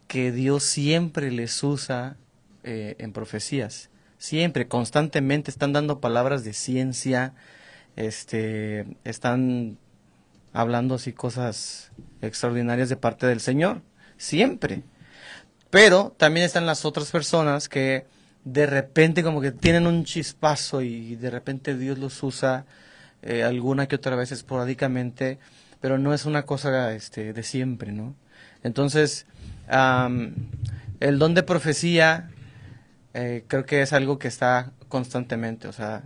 que Dios siempre les usa eh, en profecías. Siempre, constantemente están dando palabras de ciencia, este, están hablando así cosas extraordinarias de parte del Señor. Siempre. Pero también están las otras personas que de repente como que tienen un chispazo y de repente Dios los usa eh, alguna que otra vez esporádicamente, pero no es una cosa este, de siempre, ¿no? Entonces, el don de profecía eh, creo que es algo que está constantemente, o sea,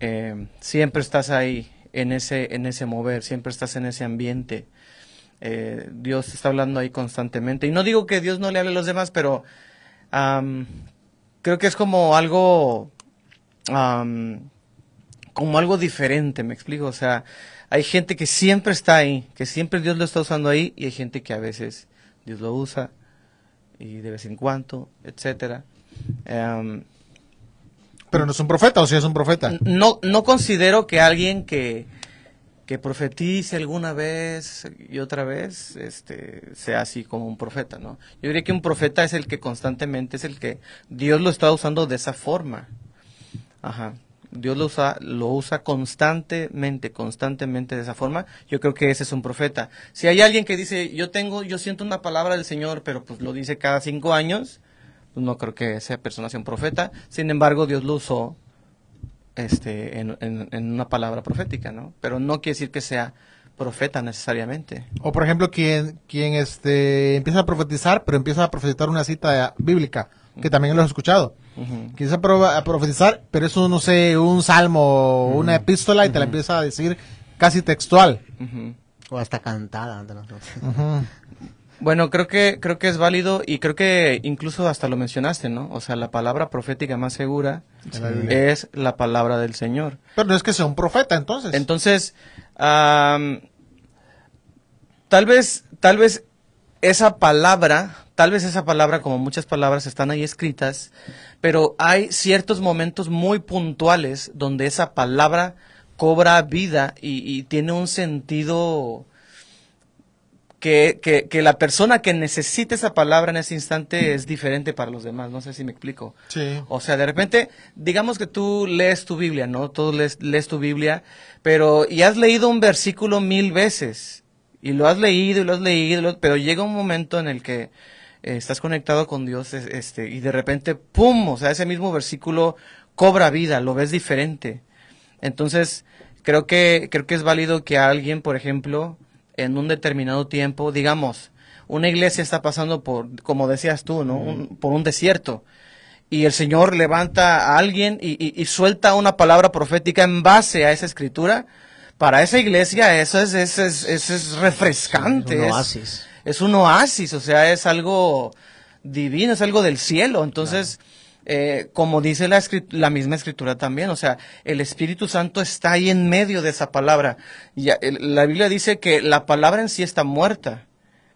eh, siempre estás ahí en ese, en ese mover, siempre estás en ese ambiente. Eh, Dios está hablando ahí constantemente. Y no digo que Dios no le hable a los demás, pero creo que es como algo, como algo diferente, me explico. O sea, hay gente que siempre está ahí, que siempre Dios lo está usando ahí, y hay gente que a veces Dios lo usa y de vez en cuando, etcétera. pero no es un profeta, o si es un profeta. No, no considero que alguien que que profetice alguna vez y otra vez, este, sea así como un profeta, ¿no? Yo diría que un profeta es el que constantemente, es el que Dios lo está usando de esa forma. Ajá. Dios lo usa, lo usa constantemente, constantemente de esa forma. Yo creo que ese es un profeta. Si hay alguien que dice, yo tengo, yo siento una palabra del Señor, pero pues lo dice cada cinco años, pues no creo que esa persona sea un profeta. Sin embargo, Dios lo usó este, en, en, una palabra profética, ¿no? Pero no quiere decir que sea profeta necesariamente. O por ejemplo, quien, quien este, empieza a profetizar, pero empieza a profetizar una cita bíblica, que también lo he escuchado. Empieza a, profetizar, pero eso, no sé, un salmo o una epístola y te la empieza a decir casi textual. O hasta cantada. Bueno, creo que creo que es válido y creo que incluso hasta lo mencionaste, ¿no? O sea, la palabra profética más segura es la palabra del Señor. Pero no es que sea un profeta, entonces. Entonces, tal vez tal vez esa palabra, tal vez esa palabra como muchas palabras están ahí escritas, pero hay ciertos momentos muy puntuales donde esa palabra cobra vida y tiene un sentido que, que, la persona que necesita esa palabra en ese instante es diferente para los demás. No sé si me explico. Sí. O sea, de repente, digamos que tú lees tu Biblia, ¿no? Tú lees, lees tu Biblia, pero y has leído un versículo mil veces. Y lo has leído y lo has leído, pero llega un momento en el que eh, estás conectado con Dios este, y de repente, ¡pum! O sea, ese mismo versículo cobra vida, lo ves diferente. Entonces, creo que, creo que es válido que alguien, por ejemplo, en un determinado tiempo, digamos, una iglesia está pasando por, como decías tú, ¿no? por un desierto. Y el Señor levanta a alguien y, suelta una palabra profética en base a esa escritura. Para esa iglesia eso es, es, es, refrescante. es un oasis. Es, un oasis, o sea, es algo divino, es algo del cielo. Entonces, eh, como dice la, la, misma escritura también, o sea, el Espíritu Santo está ahí en medio de esa palabra. Ya, la Biblia dice que la palabra en sí está muerta,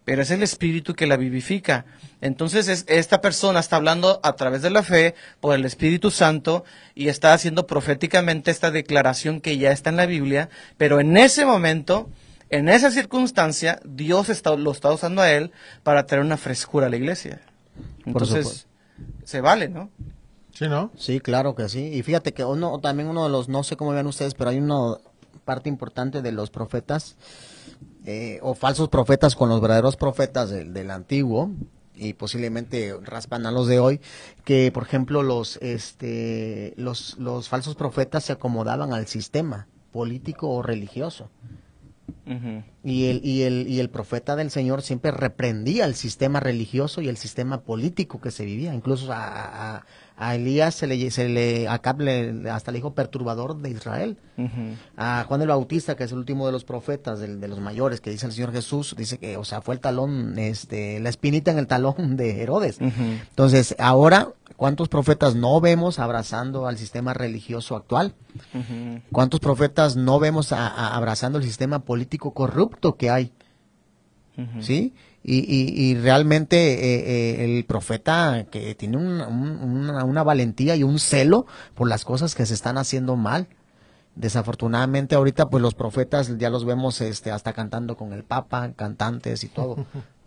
pero es el Espíritu que la vivifica. Entonces, esta persona está hablando a través de la fe por el Espíritu Santo y está haciendo proféticamente esta declaración que ya está en la Biblia, pero en ese momento, en esa circunstancia, Dios está, lo está usando a él para traer una frescura a la iglesia. Entonces, se vale, ¿no? Sí, ¿no? Sí, claro que sí. Y fíjate que uno, también uno de los, no sé cómo vean ustedes, pero hay una parte importante de los profetas eh, o falsos profetas con los verdaderos profetas del, del antiguo y posiblemente raspan a los de hoy que por ejemplo los este los los falsos profetas se acomodaban al sistema político o religioso y, el, y, el, y el profeta del Señor siempre reprendía el sistema religioso y el sistema político que se vivía. Incluso a, a, Elías se le, se le, hasta le dijo perturbador de Israel. A Juan el Bautista, que es el último de los profetas, de, de, los mayores, que dice el Señor Jesús, dice que, o sea, fue el talón, este, la espinita en el talón de Herodes. Entonces, ahora ¿Cuántos profetas no vemos abrazando al sistema religioso actual? ¿Cuántos profetas no vemos abrazando el sistema político corrupto que hay? ¿Sí? Y, realmente eh, eh, el profeta que tiene una, valentía y un celo por las cosas que se están haciendo mal. desafortunadamente ahorita pues los profetas ya los vemos este hasta cantando con el Papa, cantantes y todo. [LAUGHS]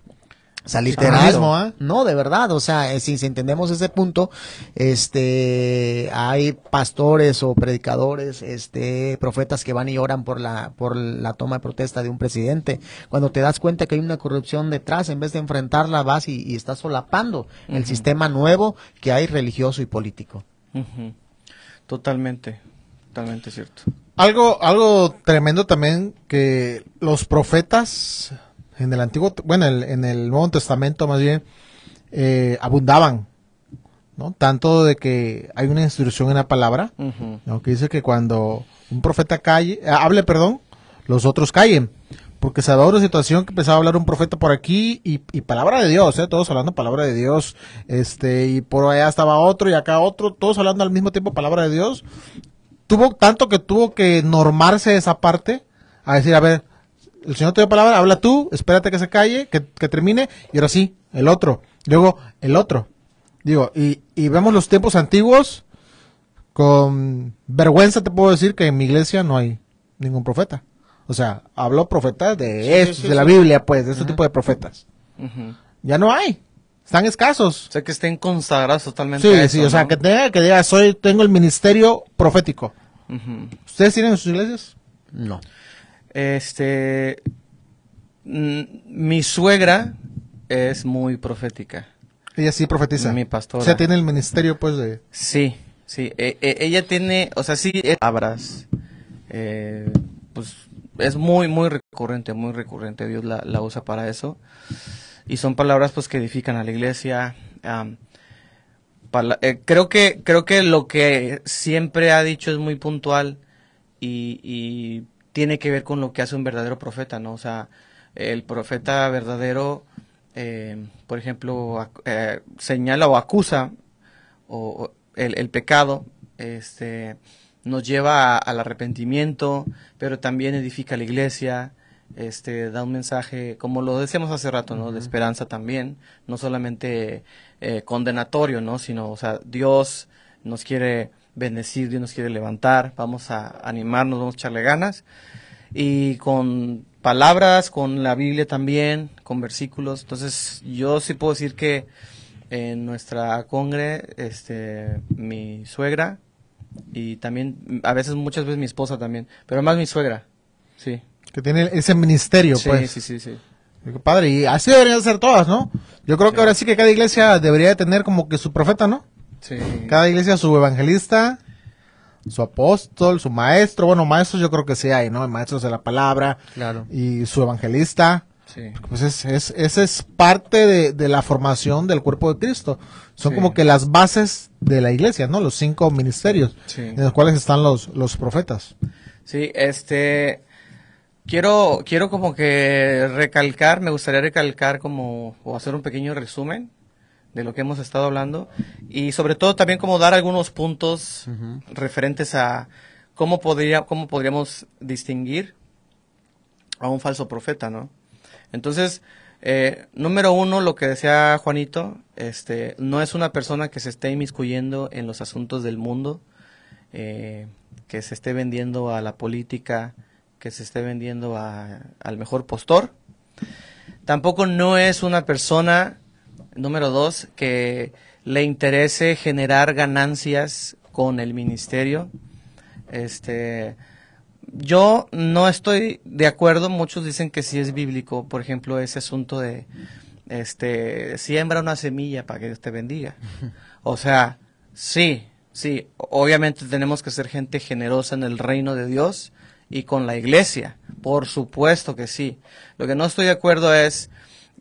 O sea, literal. mismo, ¿eh? No, de verdad, o sea, eh, si, si entendemos ese punto, este, hay pastores o predicadores, este, profetas que van y oran por la, por la toma de protesta de un presidente. Cuando te das cuenta que hay una corrupción detrás, en vez de enfrentarla, vas y, y estás solapando el sistema nuevo que hay religioso y político. Totalmente, totalmente cierto. Algo, algo tremendo también que los profetas en el antiguo, bueno, el- en el Nuevo Testamento más bien, eh, abundaban, ¿no? Tanto de que hay una instrucción en la palabra, que dice que cuando un profeta calle, eh, hable, perdón, los otros callen. Porque se daba una situación que empezaba a hablar un profeta por aquí y, y palabra de Dios, ¿eh? todos hablando palabra de Dios, este, y por allá estaba otro y acá otro, todos hablando al mismo tiempo palabra de Dios. Tuvo tanto que tuvo que normarse esa parte a decir, a ver, el Señor te dio palabra, habla tú, espérate que se calle, que, que termine, y ahora sí, el otro, luego el otro. Digo, y, y vemos los tiempos antiguos, con vergüenza te puedo decir que en mi iglesia no hay ningún profeta. O sea, hablo profetas de Sí, estos, sí, de la. Biblia, pues, de este tipo de profetas. Ya no hay. Están escasos. O sea, que estén consagrados totalmente Sí, a eso, sí, o sea, que tenga que diga, soy, tengo el ministerio profético. ¿Ustedes tienen en sus iglesias? No. Este, mm, mi suegra es muy profética. Ella sí profetiza. Mi pastora. O sea, tiene el ministerio, pues, de... Sí, sí. e- e- ella tiene, o sea, sí, eh, palabras. eh, pues es muy, muy recurrente, muy recurrente. Dios la, la usa para eso. Y son palabras, pues, que edifican a la iglesia. eh, creo que, creo que lo que siempre ha dicho es muy puntual y, y tiene que ver con lo que hace un verdadero profeta, ¿no? O sea, el profeta verdadero, eh, por ejemplo, eh, señala o acusa o, o el, el pecado, este, nos lleva a- al arrepentimiento, pero también edifica la iglesia, este, da un mensaje, como lo decíamos hace rato, ¿no? De esperanza también, no solamente eh, condenatorio, ¿no? Sino, o sea, Dios nos quiere bendecir, Dios nos quiere levantar, vamos a animarnos, vamos a echarle ganas. Y con palabras, con la Biblia también, con versículos. Entonces, yo sí puedo decir que en nuestra congre, este, mi suegra y también, a veces, muchas veces mi esposa también, pero más mi suegra, sí. Que tiene ese ministerio, Sí, pues. sí, sí, sí. Padre, y así deberían ser todas, ¿no? Yo creo que ahora sí que cada iglesia debería de tener como que su profeta, ¿no? Sí. Cada iglesia su evangelista, su apóstol, su maestro. Bueno, maestros yo creo que sí hay, ¿no? Maestros de la palabra Claro. y su evangelista. Sí. Pues es, es, esa es parte de, de la formación del cuerpo de Cristo. Son Sí. como que las bases de la iglesia, ¿no? Los cinco ministerios Sí. en los cuales están los, los profetas. Sí, este quiero quiero como que recalcar, me gustaría recalcar como o hacer un pequeño resumen de lo que hemos estado hablando y sobre todo también como dar algunos puntos referentes a cómo podría cómo podríamos distinguir a un falso profeta, ¿no? Entonces, eh, número uno, lo que decía Juanito, este, no es una persona que se esté inmiscuyendo en los asuntos del mundo, eh, que se esté vendiendo a la política, que se esté vendiendo a- al mejor postor. Tampoco no es una persona, número dos, que le interese generar ganancias con el ministerio. Este, yo no estoy de acuerdo, muchos dicen que sí es bíblico, por ejemplo, ese asunto de, este, siembra una semilla para que Dios te bendiga. [LAUGHS] O sea, sí, sí, obviamente tenemos que ser gente generosa en el reino de Dios y con la iglesia, por supuesto que sí. Lo que no estoy de acuerdo es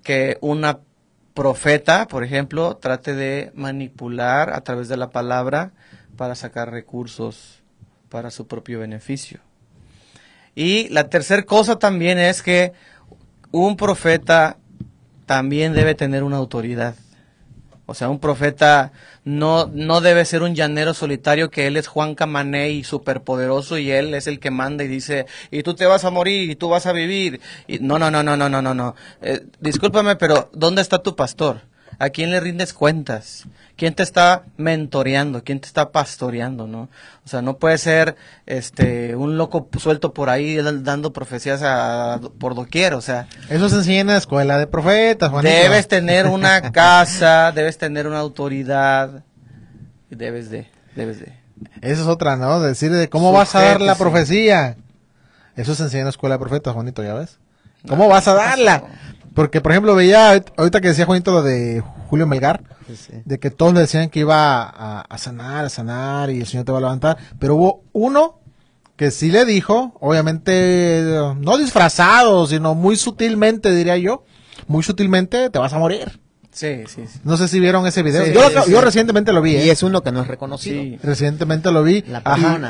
que una profeta, por ejemplo, trate de manipular a través de la palabra para sacar recursos para su propio beneficio. Y la tercera cosa también es que un profeta también debe tener una autoridad. O sea, un profeta no, no debe ser un llanero solitario que él es Juan Camané y superpoderoso y él es el que manda y dice, y tú te vas a morir y tú vas a vivir. Y, no, no, no, no, no, no, no. no. Eh, discúlpame, pero ¿dónde está tu pastor? ¿A quién le rindes cuentas? ¿Quién te está mentoreando? ¿Quién te está pastoreando, no? O sea, no puede ser este un loco suelto por ahí dando profecías a, por doquier, o sea. Eso se enseña en la escuela de profetas, Juanito. Debes tener una [LAUGHS] casa, debes tener una autoridad, debes de, debes de. Esa es otra, ¿no? Decir de cómo vas a dar la profecía. Eso se enseña en la escuela de profetas, Juanito, ¿ya ves? ¿Cómo vas a darla? Porque, por ejemplo, veía, ahorita que decía Juanito lo de Julio Melgar, de que todos le decían que iba a, sanar, a sanar y el Señor te va a levantar, pero hubo uno que sí le dijo, obviamente, no disfrazado, sino muy sutilmente, diría yo, muy sutilmente, te vas a morir. Sí, sí, No sé si vieron ese video. yo, yo recientemente lo vi. Y ¿eh? es uno que no es reconocido. Recientemente lo vi. La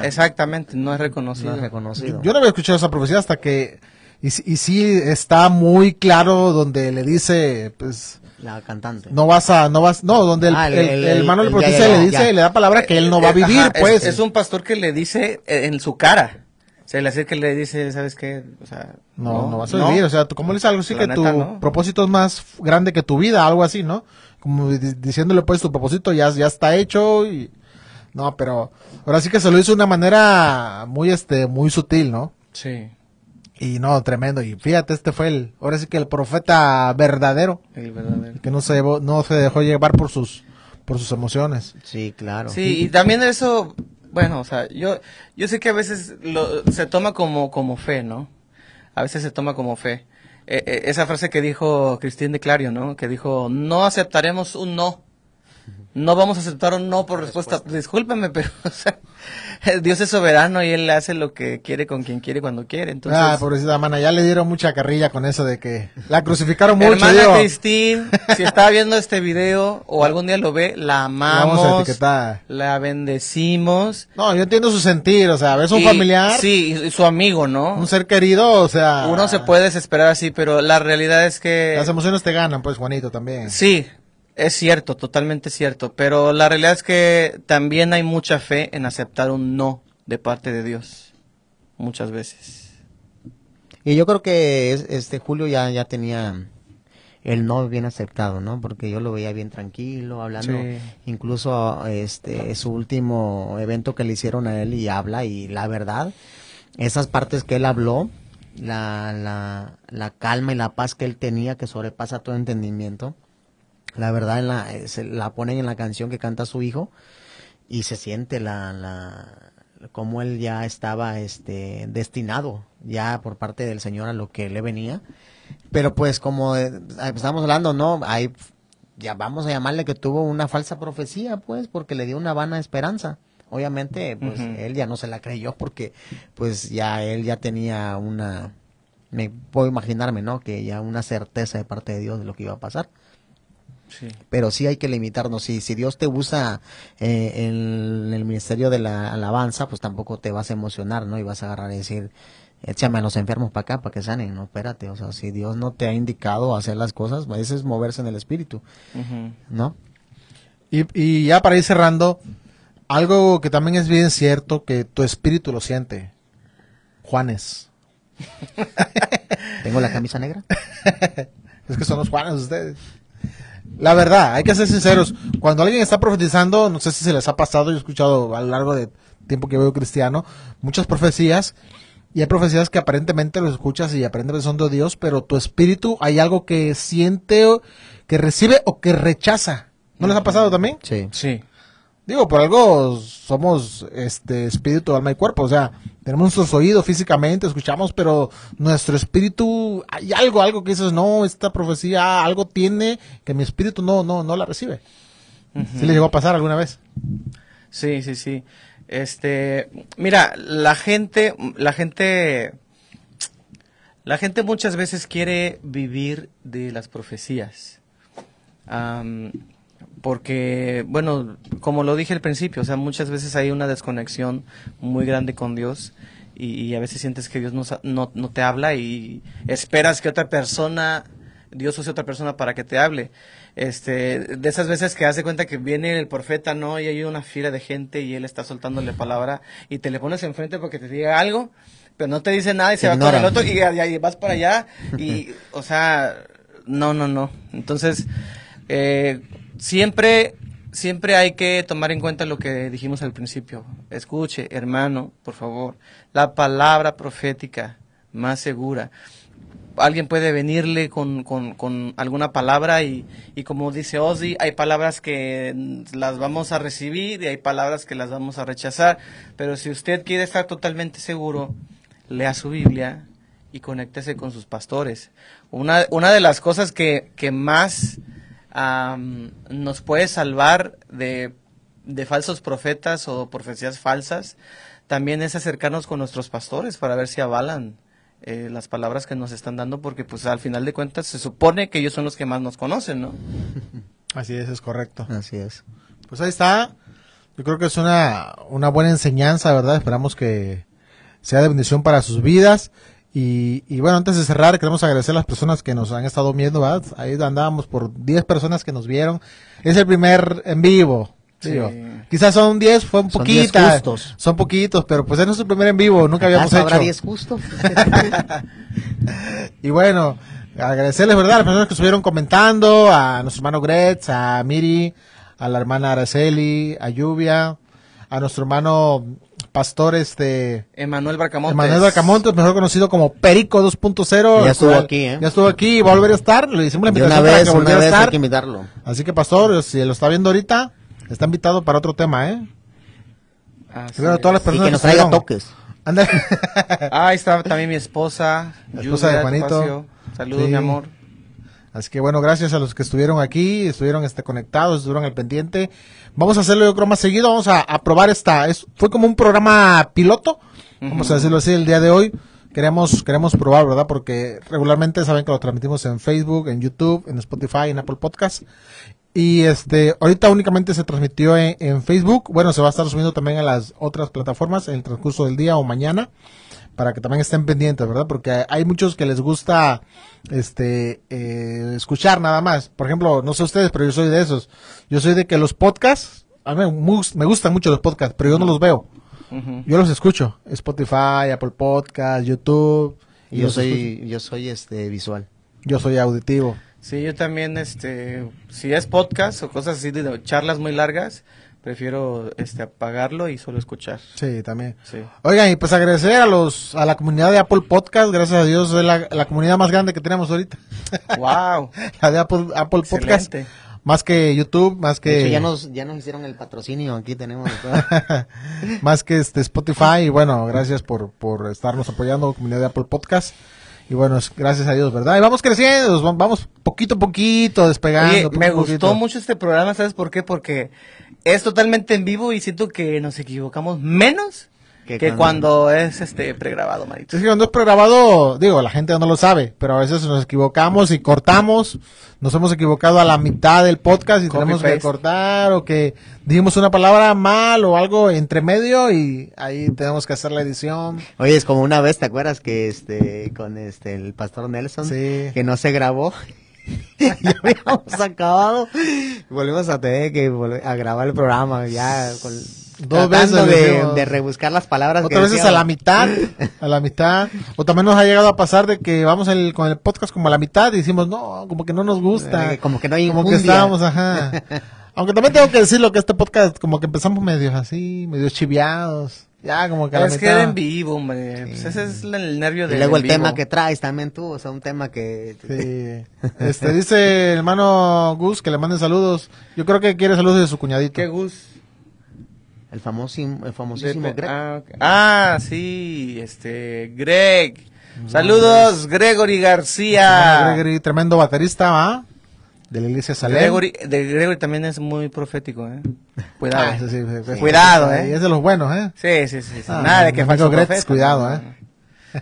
exactamente, no es reconocido. No es reconocido. Yo no había escuchado esa profecía hasta que y, y sí está muy claro donde le dice, pues... La cantante. No vas a, no vas, no, donde el, ah, el, hermano le dice, le da palabra que él no va a vivir, pues. Es, un pastor que le dice en su cara. O sea, le hace que le dice, ¿sabes qué? O sea, no, no, vas a vivir. O sea, ¿cómo le dices algo así que tu propósito es más grande que tu vida? Algo así, ¿no? Como diciéndole, pues, tu propósito ya, ya está hecho y... No, pero ahora sí que se lo hizo de una manera muy, este, muy sutil, ¿no? Sí. Y no, tremendo. Y fíjate, este fue el, ahora sí que el profeta verdadero. El verdadero. Que no se, no se dejó llevar por sus, por sus emociones. Sí, claro. Sí, y también eso, bueno, o sea, yo, yo sé que a veces lo, se toma como, como fe, ¿no? A veces se toma como fe. E, e, esa frase que dijo Cristín de Clario, ¿no? Que dijo, no aceptaremos un no no vamos a aceptar un no por respuesta. Discúlpeme, [LAUGHS] pero o sea, Dios es soberano y él hace lo que quiere con quien quiere cuando quiere. Entonces, ah, pobrecita mana, ya le dieron mucha carrilla con eso de que la crucificaron mucho. Hermana Cristín, [LAUGHS] si está viendo este video o algún día lo ve, la amamos, la bendecimos. No, yo entiendo su sentir, o sea, ves un familiar. Sí, su amigo, ¿no? Un ser querido, o sea. Uno se puede desesperar así, pero la realidad es que. Las emociones te ganan, pues, Juanito, también. Sí, es cierto, totalmente cierto, pero la realidad es que también hay mucha fe en aceptar un no de parte de Dios, muchas veces. Y yo creo que este Julio ya, ya tenía el no bien aceptado, ¿no? Porque yo lo veía bien tranquilo, hablando, incluso este su último evento que le hicieron a él y habla y la verdad, esas partes que él habló, la, la, la calma y la paz que él tenía que sobrepasa todo entendimiento, la verdad, en la, eh, se la ponen en la canción que canta su hijo y se siente la, la, como él ya estaba este, destinado ya por parte del Señor a lo que le venía. Pero pues como eh, estamos hablando, ¿no? Hay, ya vamos a llamarle que tuvo una falsa profecía, pues, porque le dio una vana esperanza. Obviamente, pues él ya no se la creyó porque pues ya él ya tenía una, me puedo imaginarme, ¿no? Que ya una certeza de parte de Dios de lo que iba a pasar. Pero sí hay que limitarnos. Si, si Dios te usa eh, en, el ministerio de la alabanza, pues tampoco te vas a emocionar, ¿no? Y vas a agarrar y decir, échame a los enfermos para acá para que sanen. No, espérate. O sea, si Dios no te ha indicado hacer las cosas, pues eso es moverse en el espíritu, ¿no? Y, y ya para ir cerrando, algo que también es bien cierto, que tu espíritu lo siente. Juanes. [LAUGHS] ¿Tengo la camisa negra? [LAUGHS] es que son los Juanes ustedes. La verdad, hay que ser sinceros. Cuando alguien está profetizando, no sé si se les ha pasado, yo he escuchado a lo largo de tiempo que veo cristiano, muchas profecías, y hay profecías que aparentemente los escuchas y aparentemente son de Dios, pero tu espíritu hay algo que siente, que recibe o que rechaza. ¿No les ha pasado también? Sí. Sí. Digo, por algo somos este espíritu, alma y cuerpo, o sea, tenemos nuestros oídos físicamente, escuchamos, pero nuestro espíritu hay algo, algo que dices, no, esta profecía algo tiene que mi espíritu no no no la recibe. ¿Sí le llegó a pasar alguna vez? Sí, sí, sí. Este, mira, la gente la gente la gente muchas veces quiere vivir de las profecías porque, bueno, como lo dije al principio, o sea, muchas veces hay una desconexión muy grande con Dios y, a veces sientes que Dios no, no, no, te habla y esperas que otra persona, Dios use otra persona para que te hable. Este, de esas veces que hace cuenta que viene el profeta, ¿no? Y hay una fila de gente y él está soltándole palabra y te le pones enfrente porque te diga algo, pero no te dice nada y se, va con el otro y, y vas para allá y, o sea, no, no, no. Entonces, Eh, siempre, siempre hay que tomar en cuenta lo que dijimos al principio. Escuche, hermano, por favor, la palabra profética más segura. Alguien puede venirle con, con, alguna palabra y, y como dice Ozzy, hay palabras que las vamos a recibir y hay palabras que las vamos a rechazar. Pero si usted quiere estar totalmente seguro, lea su Biblia y conéctese con sus pastores. Una, una de las cosas que, que más am, nos puede salvar de, de falsos profetas o profecías falsas también es acercarnos con nuestros pastores para ver si avalan eh, las palabras que nos están dando, porque pues al final de cuentas se supone que ellos son los que más nos conocen, ¿no? [LAUGHS] Así es, es correcto. Así es. Pues ahí está. Yo creo que es una, una buena enseñanza, ¿verdad? Esperamos que sea de bendición para sus vidas. Y, y bueno, antes de cerrar, queremos agradecer a las personas que nos han estado viendo, ¿verdad? Ahí andábamos por 10 personas que nos vieron. Es el primer en vivo. Sí. digo. Quizás son 10, fue un Son 10 poquita. justos. Son poquitos, pero pues es nuestro primer en vivo, nunca habíamos ¿Acaso habrá hecho. 10 justo? [LAUGHS] Y bueno, agradecerles, ¿verdad? A las personas que estuvieron comentando, a nuestro hermano Gretz, a Miri, a la hermana Araceli, a Lluvia, a nuestro hermano pastor, este, Emanuel Barcamontes. Emanuel Bacamontes, mejor conocido como Perico 2.0. Ya estuvo aquí, ¿eh? Ya estuvo aquí y va a volver a estar. Le hicimos la De invitación una para vez, que una volviera a vez hay estar. que invitarlo. Así que, pastor, si lo está viendo ahorita, está invitado para otro tema, ¿eh? Así todas las Y personas que nos traiga toques. Anda. [LAUGHS] Ah, ahí está también mi esposa. La esposa de Lluvia Juanito. Saludos, Sí. mi amor. Así que bueno, gracias a los que estuvieron aquí, estuvieron este, conectados, estuvieron al pendiente. Vamos a hacerlo yo creo más seguido, vamos a, a probar esta. Es, fue como un programa piloto, vamos a decirlo así, el día de hoy. Queremos, queremos probar, ¿verdad? Porque regularmente saben que lo transmitimos en Facebook, en YouTube, en Spotify, en Apple Podcast. Y este, ahorita únicamente se transmitió en, en Facebook. Bueno, se va a estar subiendo también a las otras plataformas en el transcurso del día o mañana para que también estén pendientes, ¿verdad? Porque hay muchos que les gusta este eh, escuchar nada más. Por ejemplo, no sé ustedes, pero yo soy de esos. Yo soy de que los podcasts, a mí me, gus- me gustan mucho los podcasts, pero yo no los veo. Yo los escucho. Spotify, Apple Podcast, YouTube. Y yo escucho. soy, yo soy este visual. yo soy auditivo. Sí, yo también, este, si es podcast o cosas así de charlas muy largas, prefiero, este, apagarlo y solo escuchar. Sí, también. Sí. Oigan, y pues agradecer a los a la comunidad de Apple Podcast, gracias a Dios es la, la comunidad más grande que tenemos ahorita, wow. [LAUGHS] la de Apple, Apple Podcast, más que YouTube, más que hecho, ya nos, ya nos hicieron el patrocinio, aquí tenemos. [LAUGHS] más que este Spotify y bueno, gracias por, por estarnos apoyando comunidad de Apple Podcast. Y bueno, gracias a Dios, ¿verdad? Y vamos creciendo, vam- vamos poquito a poquito despegando. Oye, poquito me gustó poquito. mucho este programa, ¿sabes por qué? Porque es totalmente en vivo y siento que nos equivocamos menos Que que, cuando- cuando... es este pregrabado, manito. Es que cuando es pregrabado, digo, la gente no lo sabe, pero a veces nos equivocamos y cortamos. Nos hemos equivocado a la mitad del podcast y Copy tenemos que cortar o que dijimos una palabra mal o algo entre medio y ahí tenemos que hacer la edición. Oye, es como una vez, ¿te acuerdas que este, con este, el pastor Nelson, Sí. que no se grabó? [LAUGHS] ya habíamos acabado. Volvimos a tener que a grabar el programa ya con, Dos tratando veces de, rebuscar las palabras. Otras veces a la mitad, a la mitad. O también nos ha llegado a pasar de que vamos el- con el podcast como a la mitad y decimos, no, como que no nos gusta. Eh, como que no hay Como que estábamos, ajá. [LAUGHS] Aunque también tengo que decirlo que este podcast como que empezamos medio así, medio chiviados. Ya, como que a la Es que era en vivo, hombre. Pues ese es el nervio de Y luego el tema que traes también tú, o sea, un tema que... Sí. Este, dice el hermano Gus que le manden saludos. Yo creo que quiere saludos de su cuñadito. ¿Qué Gus? El, famosísimo, el famosísimo De- Greg. ah. Ah, sí, este, Greg. Saludos, Gregory García. Gregory, tremendo baterista, ¿va? De la iglesia Salem. Gregory, de Gregory también es muy profético, ¿eh? Cuidado. Ah, eso sí, sí, sí. Cuidado, Y ¿eh? es de los buenos, ¿eh? Sí, sí, sí. sí. Ah, Nada de que falso Gretz, profeta. cuidado, ¿eh?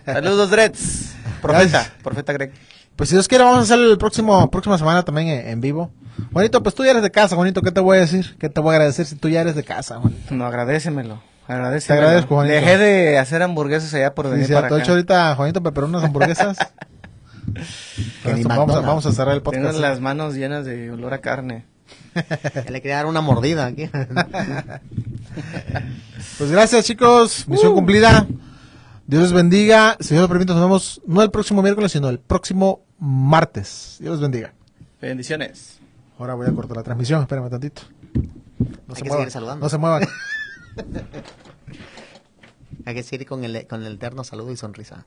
Saludos, Gretz. Profeta, profeta Greg. Pues si Dios quiere, vamos a hacer el próximo, próxima semana también en, en vivo. Juanito, pues tú ya eres de casa, Juanito, ¿qué te voy a decir? ¿Qué te voy a agradecer si tú ya eres de casa, Juanito? No, agradecemelo. Agradecemelo. Te agradezco, Juanito. Dejé de hacer hamburguesas allá por Sí, venir si para acá. hecho ahorita, Juanito, preparó unas hamburguesas. [LAUGHS] [LAUGHS] Esto vamos, a, McDonald's. vamos a cerrar el Tengo podcast. las manos llenas de olor a carne. [LAUGHS] Ya le quería dar una mordida aquí. [LAUGHS] Pues gracias, chicos. Uh. Misión cumplida. Dios les bendiga. Si Dios lo permite, nos vemos no el próximo miércoles, sino el próximo martes. Dios les bendiga. Bendiciones. Ahora voy a cortar la transmisión, espérame tantito. No Hay se que muevan. seguir saludando. No se muevan. Hay que seguir con el, con el eterno saludo y sonrisa.